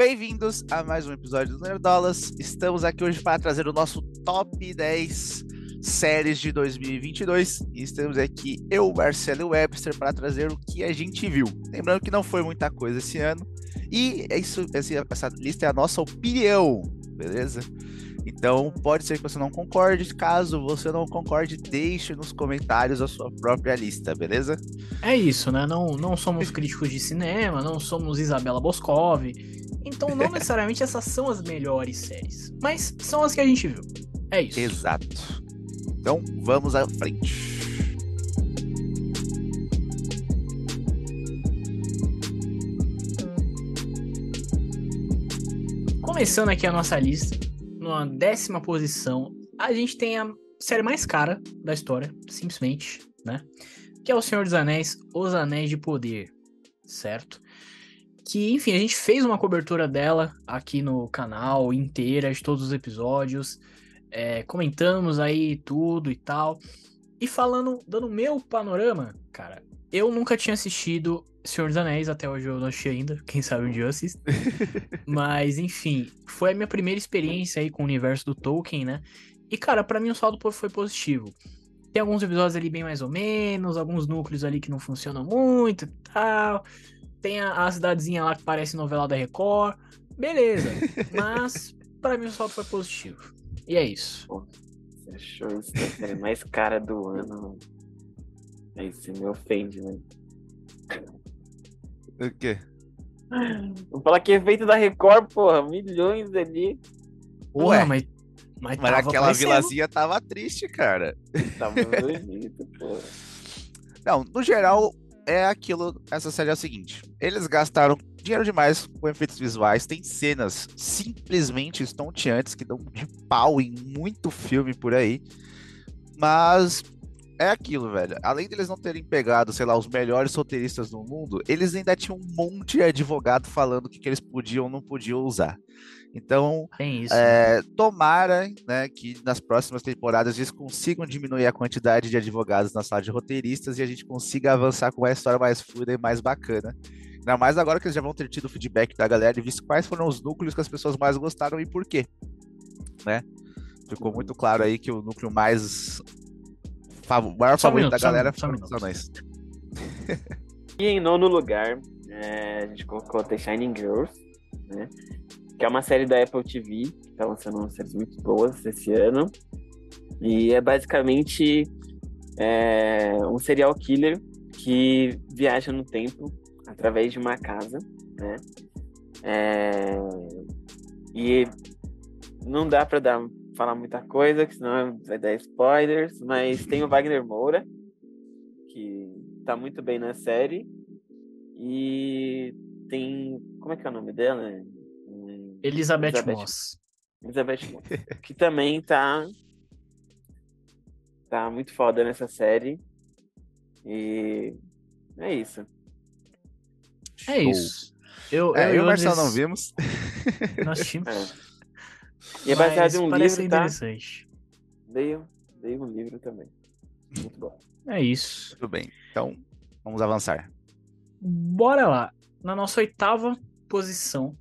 Bem-vindos a mais um episódio do Nerdolas. Estamos aqui hoje para trazer o nosso top 10 séries de 2022. E estamos aqui, eu, Marcelo Webster, para trazer o que a gente viu. Lembrando que não foi muita coisa esse ano. E é isso, essa lista é a nossa opinião, beleza? Então, pode ser que você não concorde. Caso você não concorde, deixe nos comentários a sua própria lista, beleza? É isso, né? Não, não somos críticos de cinema, não somos Isabela Boscov. Então, não necessariamente essas são as melhores séries, mas são as que a gente viu. É isso. Exato. Então, vamos à frente. Começando aqui a nossa lista, numa décima posição, a gente tem a série mais cara da história, simplesmente, né? Que é O Senhor dos Anéis, Os Anéis de Poder, certo? Que, enfim, a gente fez uma cobertura dela aqui no canal, inteira, de todos os episódios. É, comentamos aí tudo e tal. E falando, dando meu panorama, cara, eu nunca tinha assistido Senhor dos Anéis, até hoje eu não achei ainda, quem sabe um dia eu assisto. Mas, enfim, foi a minha primeira experiência aí com o universo do Tolkien, né? E, cara, para mim o saldo foi positivo. Tem alguns episódios ali bem mais ou menos, alguns núcleos ali que não funcionam muito e tal. Tem a, a cidadezinha lá que parece novela da Record. Beleza. Mas, para mim o saldo foi positivo. E é isso. Pô, você achou isso da série mais cara do ano? Aí você me ofende, né? O quê? Vou falar que é feito da Record, porra, milhões ali. Ué, mas. Mas, Mas aquela vilazinha tava triste, cara. Tava bonito, porra. Não, no geral, é aquilo. Essa série é o seguinte: eles gastaram dinheiro demais com efeitos visuais. Tem cenas simplesmente estonteantes que dão de pau em muito filme por aí. Mas é aquilo, velho. Além deles não terem pegado, sei lá, os melhores roteiristas do mundo, eles ainda tinham um monte de advogado falando o que, que eles podiam ou não podiam usar. Então, Tem isso. é, tomara né, que nas próximas temporadas eles consigam diminuir a quantidade de advogados na sala de roteiristas e a gente consiga avançar com uma história mais fluida e mais bacana. Ainda mais agora que eles já vão ter tido feedback da galera e visto quais foram os núcleos que as pessoas mais gostaram e por quê. Né? Ficou muito claro aí que o núcleo mais. fav- O maior Só um favorito minuto, da só galera só foram minuto. anões. E em nono lugar, é, a gente colocou The Shining Girls, né? Que é uma série da Apple TV, que tá lançando umas séries muito boas esse ano. E é basicamente é, um serial killer que viaja no tempo através de uma casa, né? É, e não dá pra dar, falar muita coisa, que senão vai dar spoilers, mas tem o Wagner Moura, que tá muito bem na série. E tem. Como é que é o nome dela? Elizabeth, Elizabeth. Moss. Elizabeth Moss, que também tá. Tá muito foda nessa série. E. É isso. É Show. isso. Eu, É, eu e o eu Marcelo não vimos. Nós tínhamos. É. E é baseado em um livro, tá? interessante. Leio, leio um livro também. Muito bom. É isso. Tudo bem. Então, vamos avançar. Bora lá. Na nossa oitava posição,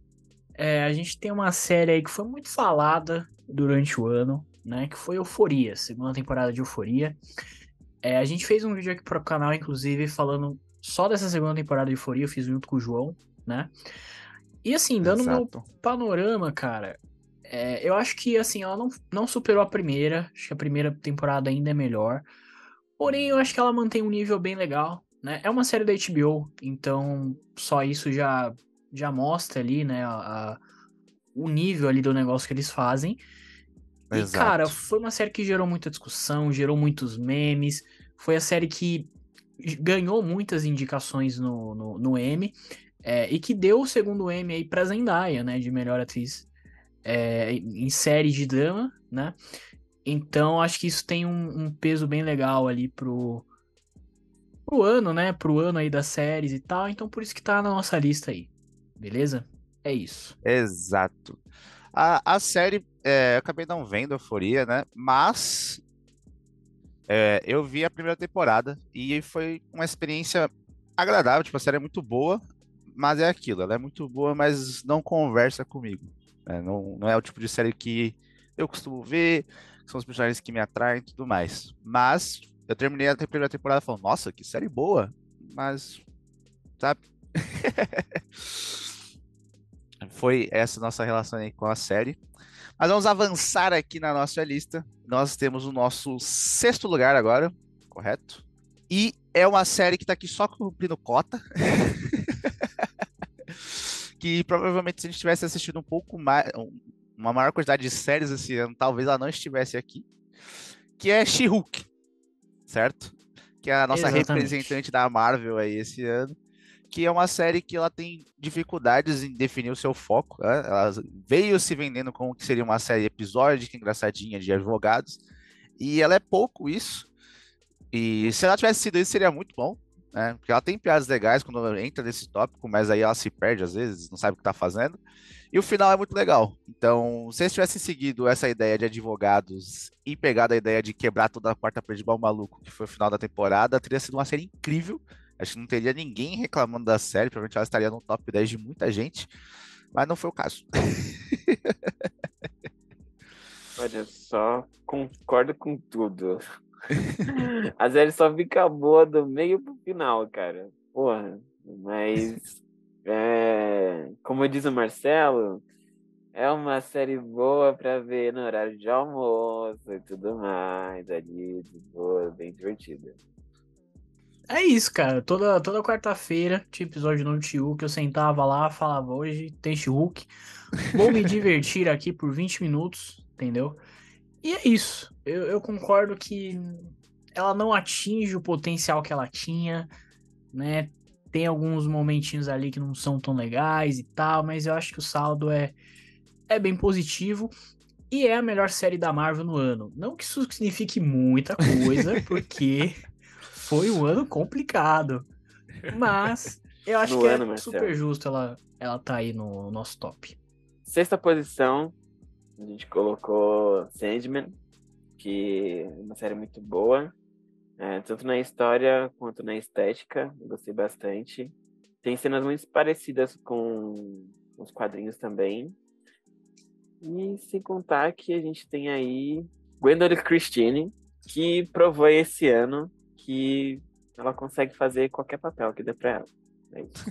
é, a gente tem uma série aí que foi muito falada durante o ano, né? Que foi Euforia, segunda temporada de Euforia. É, a gente fez um vídeo aqui pro canal, inclusive, falando só dessa segunda temporada de Euforia, eu fiz junto com o João, né? E assim, dando meu Exato. panorama, cara, é, eu acho que assim, ela não, não superou a primeira. Acho que a primeira temporada ainda é melhor. Porém, eu acho que ela mantém um nível bem legal, né? É uma série da HBO, então só isso já, já mostra ali, né, a, a- o nível ali do negócio que eles fazem. E, Exato. cara, foi uma série que gerou muita discussão, gerou muitos memes. Foi a série que ganhou muitas indicações no, no, no Emmy. é, e que deu o segundo Emmy aí pra Zendaya, né? De melhor atriz é, em série de drama, né? Então acho que isso tem um, um peso bem legal ali pro, pro ano, né? Pro ano aí das séries e tal. Então por isso que tá na nossa lista aí. Beleza? É isso. Exato. A, a série, é, eu acabei não vendo Euforia, né? Mas é, eu vi a primeira temporada e foi uma experiência agradável. Tipo, a série é muito boa, mas é aquilo, ela é muito boa, mas não conversa comigo. Né? Não, não é o tipo de série que eu costumo ver, são os personagens que me atraem e tudo mais. Mas eu terminei a primeira temporada falando, nossa, que série boa, mas, sabe? Foi essa nossa relação aí com a série. Mas vamos avançar aqui na nossa lista. Nós temos o nosso sexto lugar agora, correto? E é uma série que tá aqui só cumprindo cota. que provavelmente se a gente tivesse assistido um pouco mais, uma maior quantidade de séries esse ano, talvez ela não estivesse aqui. Que é She-Hulk, certo? Que é a nossa Exatamente. representante da Marvel aí esse ano que é uma série que ela tem dificuldades em definir o seu foco. Né? Ela veio se vendendo como que seria uma série episódica, engraçadinha, de advogados, e ela é pouco isso. E se ela tivesse sido isso, seria muito bom, né? Porque ela tem piadas legais quando entra nesse tópico, mas aí ela se perde às vezes, não sabe o que está fazendo. E o final é muito legal. Então, se eles tivessem seguido essa ideia de advogados e pegado a ideia de quebrar toda a quarta parede de maluco, que foi o final da temporada, teria sido uma série incrível Acho que não teria ninguém reclamando da série, provavelmente ela estaria no top 10 de muita gente, mas não foi o caso. Olha só, concordo com tudo. A série só fica boa do meio pro final, cara. Porra, mas é, como diz o Marcelo, é uma série boa para ver no horário de almoço e tudo mais, ali, boa, bem divertida. É isso, cara. Toda, toda quarta-feira tinha episódio no Tio que eu sentava lá, falava, hoje tem Hulk. Vou me divertir aqui por 20 minutos, entendeu? E é isso. Eu, eu concordo que ela não atinge o potencial que ela tinha, né? Tem alguns momentinhos ali que não são tão legais e tal, mas eu acho que o saldo é, é bem positivo. E é a melhor série da Marvel no ano. Não que isso signifique muita coisa, porque foi um ano complicado. Mas eu acho que é ano, é super justo ela, ela tá aí no nosso top. Sexta posição, a gente colocou Sandman, que é uma série muito boa. É, tanto na história quanto na estética, gostei bastante. Tem cenas muito parecidas com os quadrinhos também. E sem contar que a gente tem aí Gwendolyn Christine, que provou esse ano que ela consegue fazer qualquer papel que dê pra ela. É isso.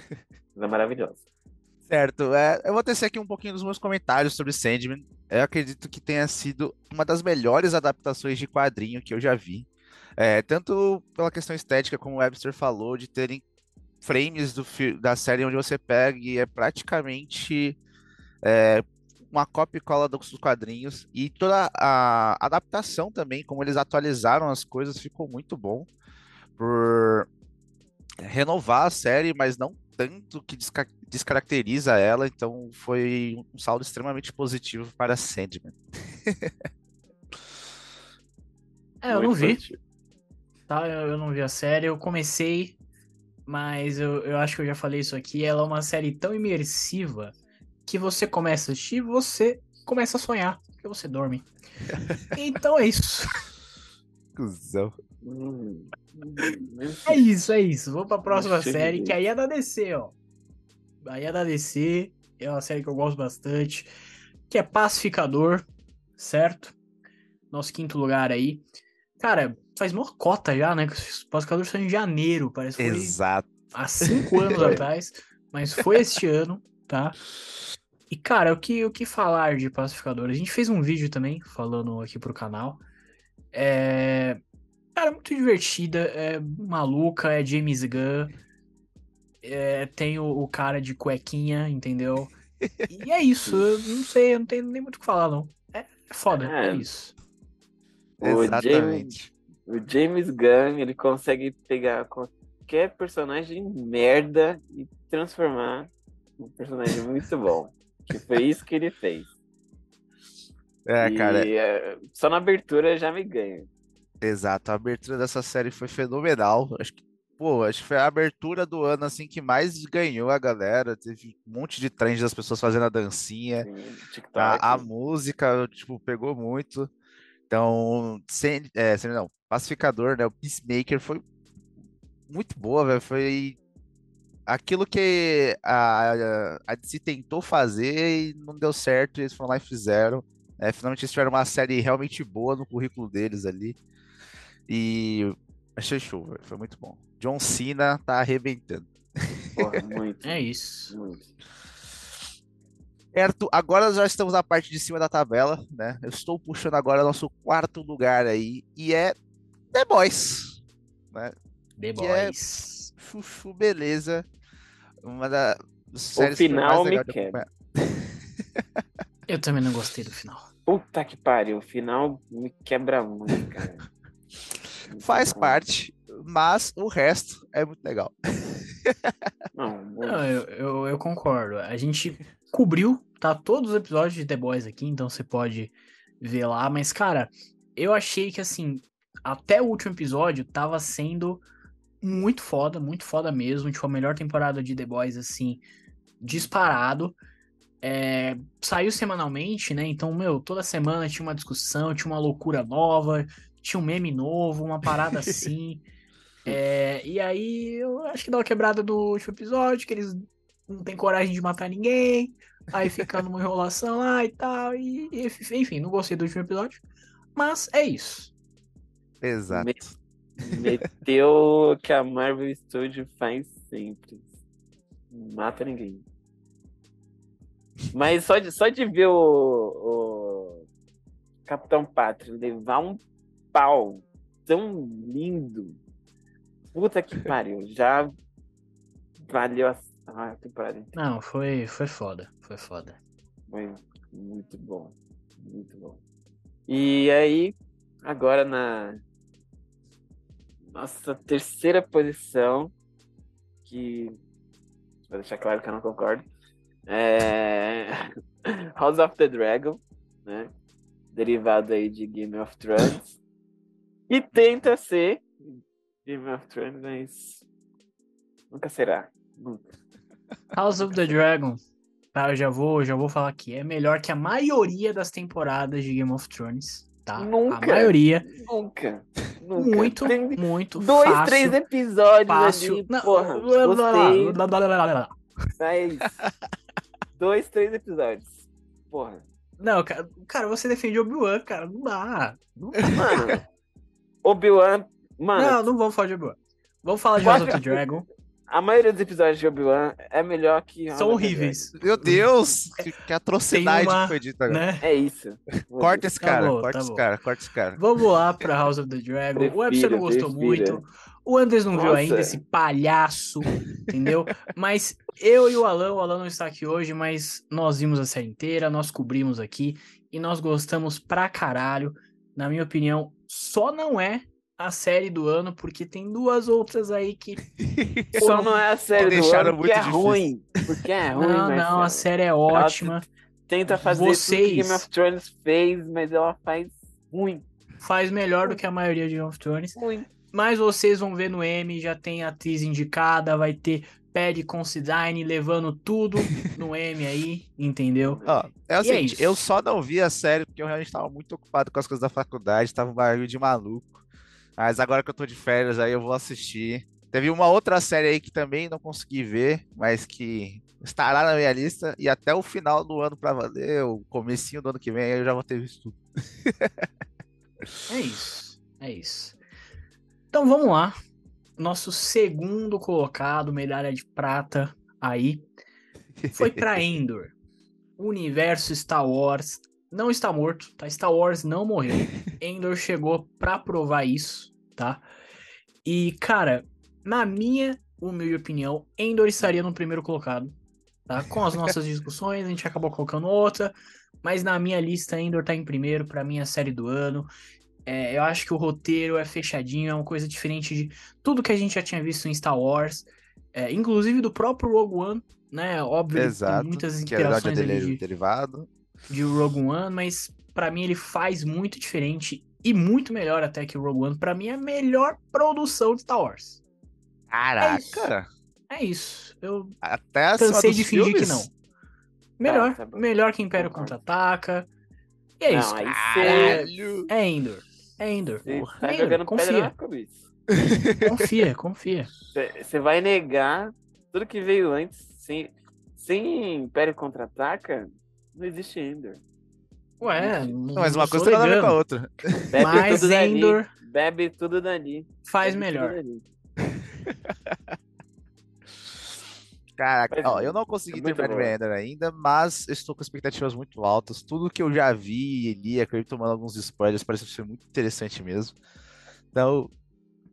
é maravilhosa. Certo, é, eu vou tecer aqui um pouquinho dos meus comentários sobre Sandman. Eu acredito que tenha sido uma das melhores adaptações de quadrinho que eu já vi. É, tanto pela questão estética, como o Webster falou, de terem frames do, da série onde você pega e é praticamente é, uma cópia e cola dos quadrinhos. E toda a adaptação também, como eles atualizaram as coisas, ficou muito bom por renovar a série, mas não tanto que desca descaracteriza ela, então foi um saldo extremamente positivo para Sandman. é, eu não vi. Tá, eu, eu, não vi a série, eu comecei, mas eu, eu acho que eu já falei isso aqui, ela é uma série tão imersiva que você começa a assistir, você começa a sonhar, porque você dorme. então é isso. Cusão. É isso, é isso. Vou pra próxima série, que aí é da DC, ó. Aí é da DC, é uma série que eu gosto bastante, que é Pacificador, certo? Nosso quinto lugar aí. Cara, faz uma cota já, né? Pacificador saiu em janeiro, parece que foi Exato. há cinco anos atrás, mas foi este ano, tá? E, cara, o que, o que falar de Pacificador? A gente fez um vídeo também, falando aqui pro canal. É, Cara, muito divertida, é maluca, é James Gunn. É, tem o, o, cara de cuequinha, entendeu? E é isso, eu não sei, eu não tenho nem muito o que falar, não. É, é foda, é, é isso. O Exatamente. James, o James Gunn, ele consegue pegar qualquer personagem merda e transformar um personagem muito bom. que foi isso que ele fez. É, e, cara. É, só na abertura já me ganha. Exato, a abertura dessa série foi fenomenal. Acho que, pô, acho que foi a abertura do ano assim que mais ganhou a galera. Teve um monte de trend das pessoas fazendo a dancinha. Sim, a, a, música, tipo, pegou muito. Então, sem, é, sem, não, Pacificador, né? O Peacemaker foi muito boa, velho. Foi aquilo que a, a, a DC tentou fazer e não deu certo, eles foram lá e fizeram. É, finalmente eles tiveram uma série realmente boa no currículo deles ali. E achei show, foi muito bom. John Cena tá arrebentando. Porra, muito. É isso. Muito. Certo, agora já estamos na parte de cima da tabela, né? Eu estou puxando agora nosso quarto lugar aí, e é The Boys. Né? The Que é- Boys. Chuchu, beleza. Uma das O séries que foi final mais me quebra. Eu também não gostei do final. Puta que pariu. O final me quebra muito, cara. Faz parte, mas o resto é muito legal. Não, eu, eu, eu concordo. A gente cobriu, tá? Todos os episódios de The Boys aqui, então você pode ver lá. Mas, cara, eu achei que, assim, até o último episódio tava sendo muito foda, muito foda mesmo. Tipo, a melhor temporada de The Boys, assim, disparado. É, saiu semanalmente, né? Então, meu, toda semana tinha uma discussão, tinha uma loucura nova, tinha um meme novo, uma parada assim. É, e aí, eu acho que dá uma quebrada no último episódio, que eles não têm coragem de matar ninguém, aí fica numa enrolação lá e tal, e, e, enfim, não gostei do último episódio, mas é isso. Exato. Meteu o que a Marvel Studio faz sempre. Mata ninguém. Mas só de, só de ver o, o Capitão Pátria levar um pau tão lindo. Puta que pariu. Já valeu a, a temporada inteira. Não, foi, foi foda, foi foda. Foi muito bom. Muito bom. E aí, agora na nossa terceira posição, que vou deixar claro que eu não concordo, é House of the Dragon, né? Derivado aí de Game of Thrones. E tenta ser Game of Thrones, mas nunca será. Nunca. House of the Dragon, tá, eu já vou, já vou falar aqui, é melhor que a maioria das temporadas de Game of Thrones, tá? Nunca. A maioria, Nunca. Nunca. muito, Tem muito dois, fácil. três episódios fácil. ali, Não, porra. blá, blá, blá, blá, blá, blá, blá. Mas dois, três episódios. Porra. Não, cara, cara, você defende Obi-Wan, cara. Não dá. Não, dá. Mano, Obi-Wan. Mano, não, não vamos falar de Obi-Wan. Vamos falar de House of the Dragon. a maioria dos episódios de Obi-Wan é melhor que. São horríveis, Meu Deus, que, que atrocidade uma, que foi dita agora. né? É isso. Corta esse Tá cara, bom, corta tá esse bom. cara, corta esse cara. Vamos lá pra House of the Dragon. o Webster não Prefiro, gostou prefiro. muito. O Anders não viu Nossa. ainda esse palhaço, entendeu? Mas eu e o Alan, o Alan não está aqui hoje, mas nós vimos a série inteira, nós cobrimos aqui e nós gostamos pra caralho. Na minha opinião, só não é a série do ano, porque tem duas outras aí que. Só não é a série do ano porque muito é difícil. ruim. Porque é ruim, Não, não, a série é ótima. Tenta fazer tudo que Vocês- Game of Thrones fez, mas ela faz ruim. Faz melhor do que a maioria de Game of Thrones. Ruim. Mas vocês vão ver no M, já tem atriz indicada, vai ter Paddy Considine levando tudo no M aí, entendeu? Ó, é o E é seguinte, isso. eu só não vi a série porque eu realmente estava muito ocupado com as coisas da faculdade, tava um barulho de maluco. Mas agora que eu tô de férias aí eu vou assistir. Teve uma outra série aí que também não consegui ver, mas que estará na minha lista e até o final do ano pra valer, o comecinho do ano que vem aí eu já vou ter visto tudo. É isso, é isso. Então vamos lá. Nosso segundo colocado, medalha de prata aí, foi pra Endor. O universo Star Wars não está morto, tá? Star Wars não morreu. Endor chegou pra provar isso, tá? E, cara, na minha humilde opinião, Endor estaria no primeiro colocado, tá? Com as nossas discussões, a gente acabou colocando outra, mas na minha lista, Endor tá em primeiro, pra mim a série do ano. É, eu acho que o roteiro é fechadinho, é uma coisa diferente de tudo que a gente já tinha visto em Star Wars, é, inclusive do próprio Rogue One, né? Óbvio, ele tem Exato. muitas Que é dele- de, derivado. de Rogue One, mas pra mim ele faz muito diferente e muito melhor até que o Rogue One. Pra mim é a melhor produção de Star Wars. Caraca! É isso. Eu Até cansei de fingir que filmes? não. Melhor, tá bom. melhor que Império. Contra-Ataca. E é Não, isso. Caralho! É Endor. É Endor. Você porra. tá É pedra confia. na cabeça. Confia, confia. Você- Você vai negar tudo que veio antes, sem, sem Império Contra-Ataca, não existe Endor. Ué, não, mas uma coisa tem nada a ver com a outra. Bebe Mas tudo dali. Endor Bebe tudo dali. faz Bebe tudo melhor. Caraca, ó, eu não consegui é terminar de Ender ainda, mas estou com expectativas muito altas. Tudo que eu já vi e li, acredito tomando alguns spoilers, parece ser muito interessante mesmo. Então,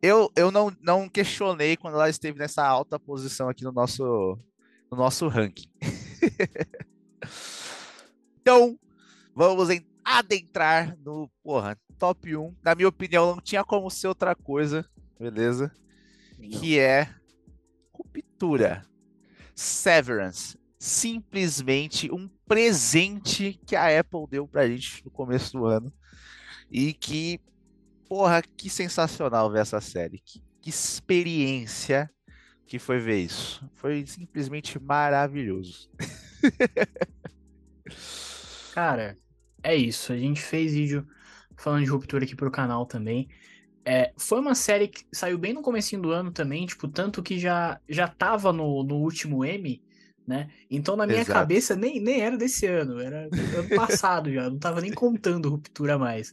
eu, eu não, não questionei quando ela esteve nessa alta posição aqui no nosso, no nosso ranking. então, vamos adentrar no, porra, top 1. Na minha opinião, não tinha como ser outra coisa, beleza? que é Ruptura. Severance. Simplesmente um presente que a Apple deu pra gente no começo do ano. E que, porra, que sensacional ver essa série. Que, que experiência que foi ver isso. Foi simplesmente maravilhoso. Cara, é isso. A gente fez vídeo falando de ruptura aqui pro canal também. É, foi uma série que saiu bem no comecinho do ano também, tipo, tanto que já, já tava no, no último M, né? Então na minha Exato. cabeça nem, nem era desse ano, era ano passado já, não tava nem contando ruptura mais.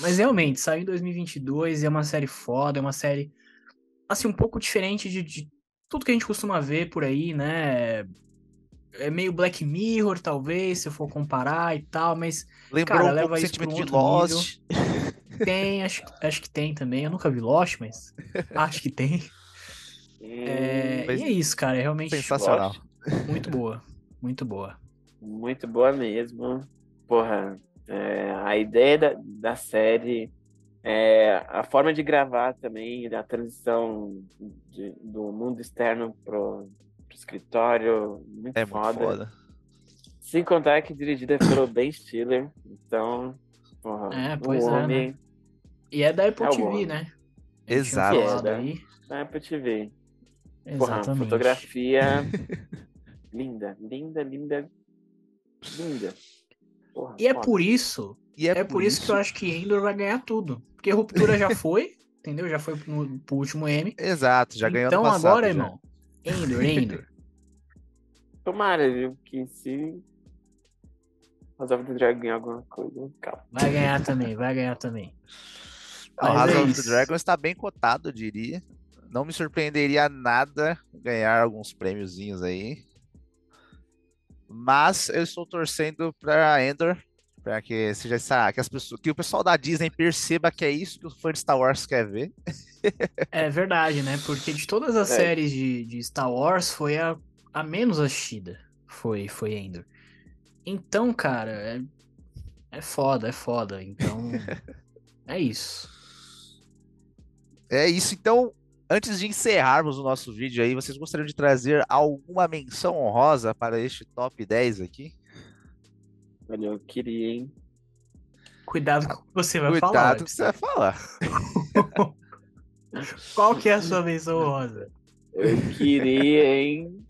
Mas realmente, saiu em 2022, é uma série foda, é uma série, assim, um pouco diferente de, de tudo que a gente costuma ver por aí, né? É meio Black Mirror, talvez, se eu for comparar e tal, mas Lembrou Cara, um leva isso pra um sentimento de Lost. Tem, acho, acho que tem também. Eu nunca vi Lost, mas acho que tem. É, Mas- e é isso, cara. É realmente Sensacional. muito boa. Muito boa. Muito boa mesmo. Porra, é, a ideia da, da série, é, a forma de gravar também, a transição de- do mundo externo pro, pro escritório, muito É muito foda. foda. Sem contar que dirigida pelo Ben Stiller, então, porra, É, o pois é, homem E é da Apple É TV, né? Exato. É, né? aí. da Apple TV. Porra, Exatamente. fotografia linda, linda, linda, linda. Porra, E é foda. por isso, E é, por isso que eu acho que Endor vai ganhar tudo. Porque Ruptura já foi, entendeu? Já foi no, pro último M. Exato, já ganhou então passado. agora, já. irmão, Endor, Endor. Tomara, viu? Que se House of the Dragon ganhar alguma coisa, calma. Vai ganhar também, vai ganhar também. Não, Mas House é of the Dragon está bem cotado, eu diria. Não me surpreenderia nada ganhar alguns prêmiozinhos aí. Mas eu estou torcendo para Endor, para que seja essa, que as pessoas, que o pessoal da Disney perceba que é isso que o fã de Star Wars quer ver. É verdade, né? Porque de todas as É. séries de, de Star Wars, foi a, a menos assistida. Foi, foi Endor. Então, cara, é, é foda, é foda. Então, é isso. É isso, então, antes de encerrarmos o nosso vídeo aí, vocês gostariam de trazer alguma menção honrosa para este top 10 aqui? Olha, eu queria, hein? Cuidado com o que você vai Cuidado falar. com o que você vai falar. Qual que é a sua menção rosa? Eu queria, hein?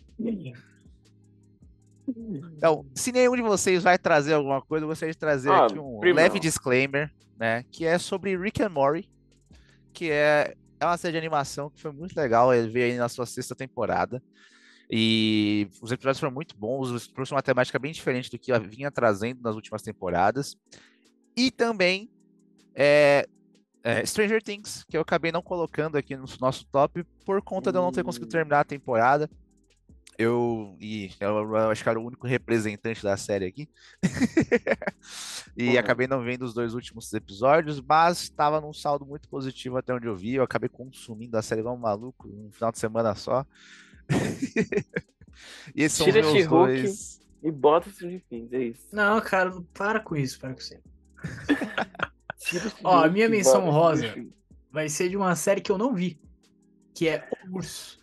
Então, se nenhum de vocês vai trazer alguma coisa, eu gostaria de trazer Ah, aqui um primão. leve disclaimer, né? Que é sobre Rick and Morty, que é, é uma série de animação que foi muito legal ele veio aí na sua sexta temporada. E os episódios foram muito bons, os trouxe uma temática bem diferente do que eu vinha trazendo nas últimas temporadas. E também é, é, Stranger Things, que eu acabei não colocando aqui no nosso top por conta de eu não ter conseguido Hum. terminar a temporada. Eu, e eu, eu acho que era o único representante da série aqui. e Porra. acabei não vendo os dois últimos episódios, mas estava num saldo muito positivo até onde eu vi. Eu acabei consumindo a série igual um maluco, um final de semana só. e esses são Tira meus She-Hulk. dois. E bota o de Things, é isso. Não, cara, não para com isso, para com isso. Ó, a minha menção rosa. Vai ser de uma série que eu não vi. Que é O Urso.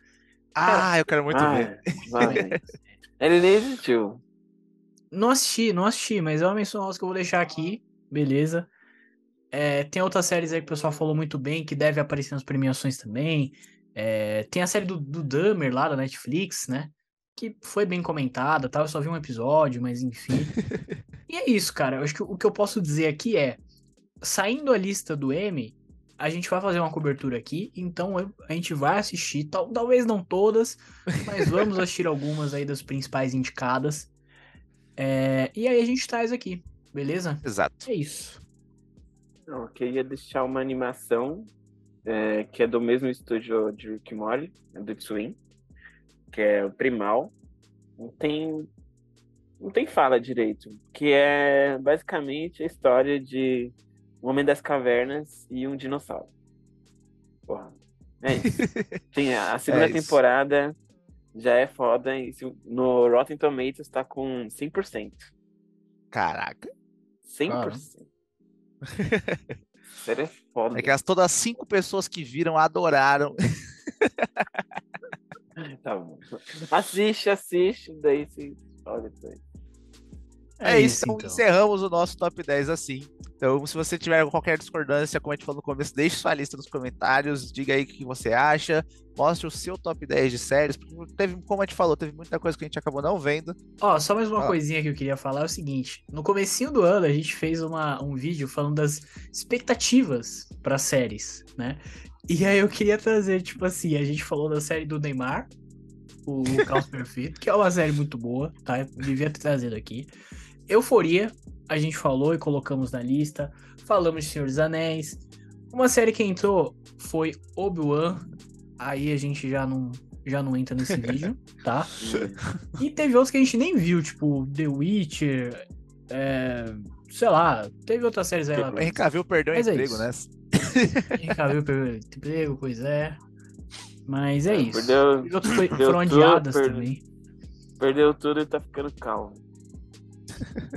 Ah, eu quero muito Ah, ver. vai. Ele nem existiu. Não assisti, não assisti, mas é uma menção rosa que eu vou deixar aqui, beleza. É, tem outras séries aí que o pessoal falou muito bem, que deve aparecer nas premiações também. É, tem a série do, do Dahmer lá da Netflix, né? Que foi bem comentada, tá? Eu só vi um episódio, mas enfim. e é isso, cara. Eu acho que o que eu posso dizer aqui é, saindo a lista do M, a gente vai fazer uma cobertura aqui, então eu- a gente vai assistir, tal- talvez não todas, mas vamos assistir algumas aí das principais indicadas. É, e aí a gente traz aqui, beleza? Exato. É isso. Não, eu queria deixar uma animação é, que é do mesmo estúdio de Rick Morty, é do Twin, que é o Primal. Não tem, não tem fala direito, que é basicamente a história de um homem das cavernas e um dinossauro. Porra, é isso. Tem a, segunda É temporada já é foda e no Rotten Tomatoes tá com 100%. Caraca. 100%. Sério, é foda. É que as, todas as cinco pessoas que viram adoraram. Tá bom. Assiste, assiste, daí se olha isso aí. É, isso, então, encerramos o nosso top 10 assim. Então, se você tiver qualquer discordância, como a gente falou no começo, deixe sua lista nos comentários, diga aí o que você acha, mostre o seu top 10 de séries, porque teve, como a gente falou, teve muita coisa que a gente acabou não vendo. Ó, só mais uma Ah. coisinha que eu queria falar é o seguinte: no comecinho do ano a gente fez uma, um vídeo falando das expectativas para séries, né? E aí eu queria trazer, tipo assim, a gente falou da série do Neymar, o Caos Perfeito, que é uma série muito boa, tá? Eu devia ter trazido aqui. Euforia, a gente falou e colocamos na lista. Falamos de Senhor dos Anéis. Uma série que entrou foi Obi-Wan. Aí a gente já não, já não entra nesse vídeo, tá? E teve outros que a gente nem viu, tipo The Witcher, é, sei lá, teve outras séries aí lá. O Henry Cavill perdeu o Mas é emprego, isso. né? Henry Cavill perdeu emprego, pois é. Mas é isso. Perdeu, E outros foi- foram tudo, adiadas perdeu. também. perdeu tudo e tá ficando calmo.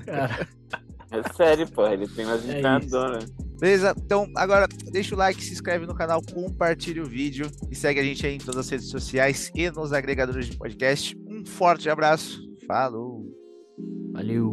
Cara, É sério, pô. Ele tem umas É entradoras. Beleza? Então, agora deixa o like, se inscreve no canal, compartilha o vídeo e segue a gente aí em todas as redes sociais e nos agregadores de podcast. Um forte abraço. Falou! valeu.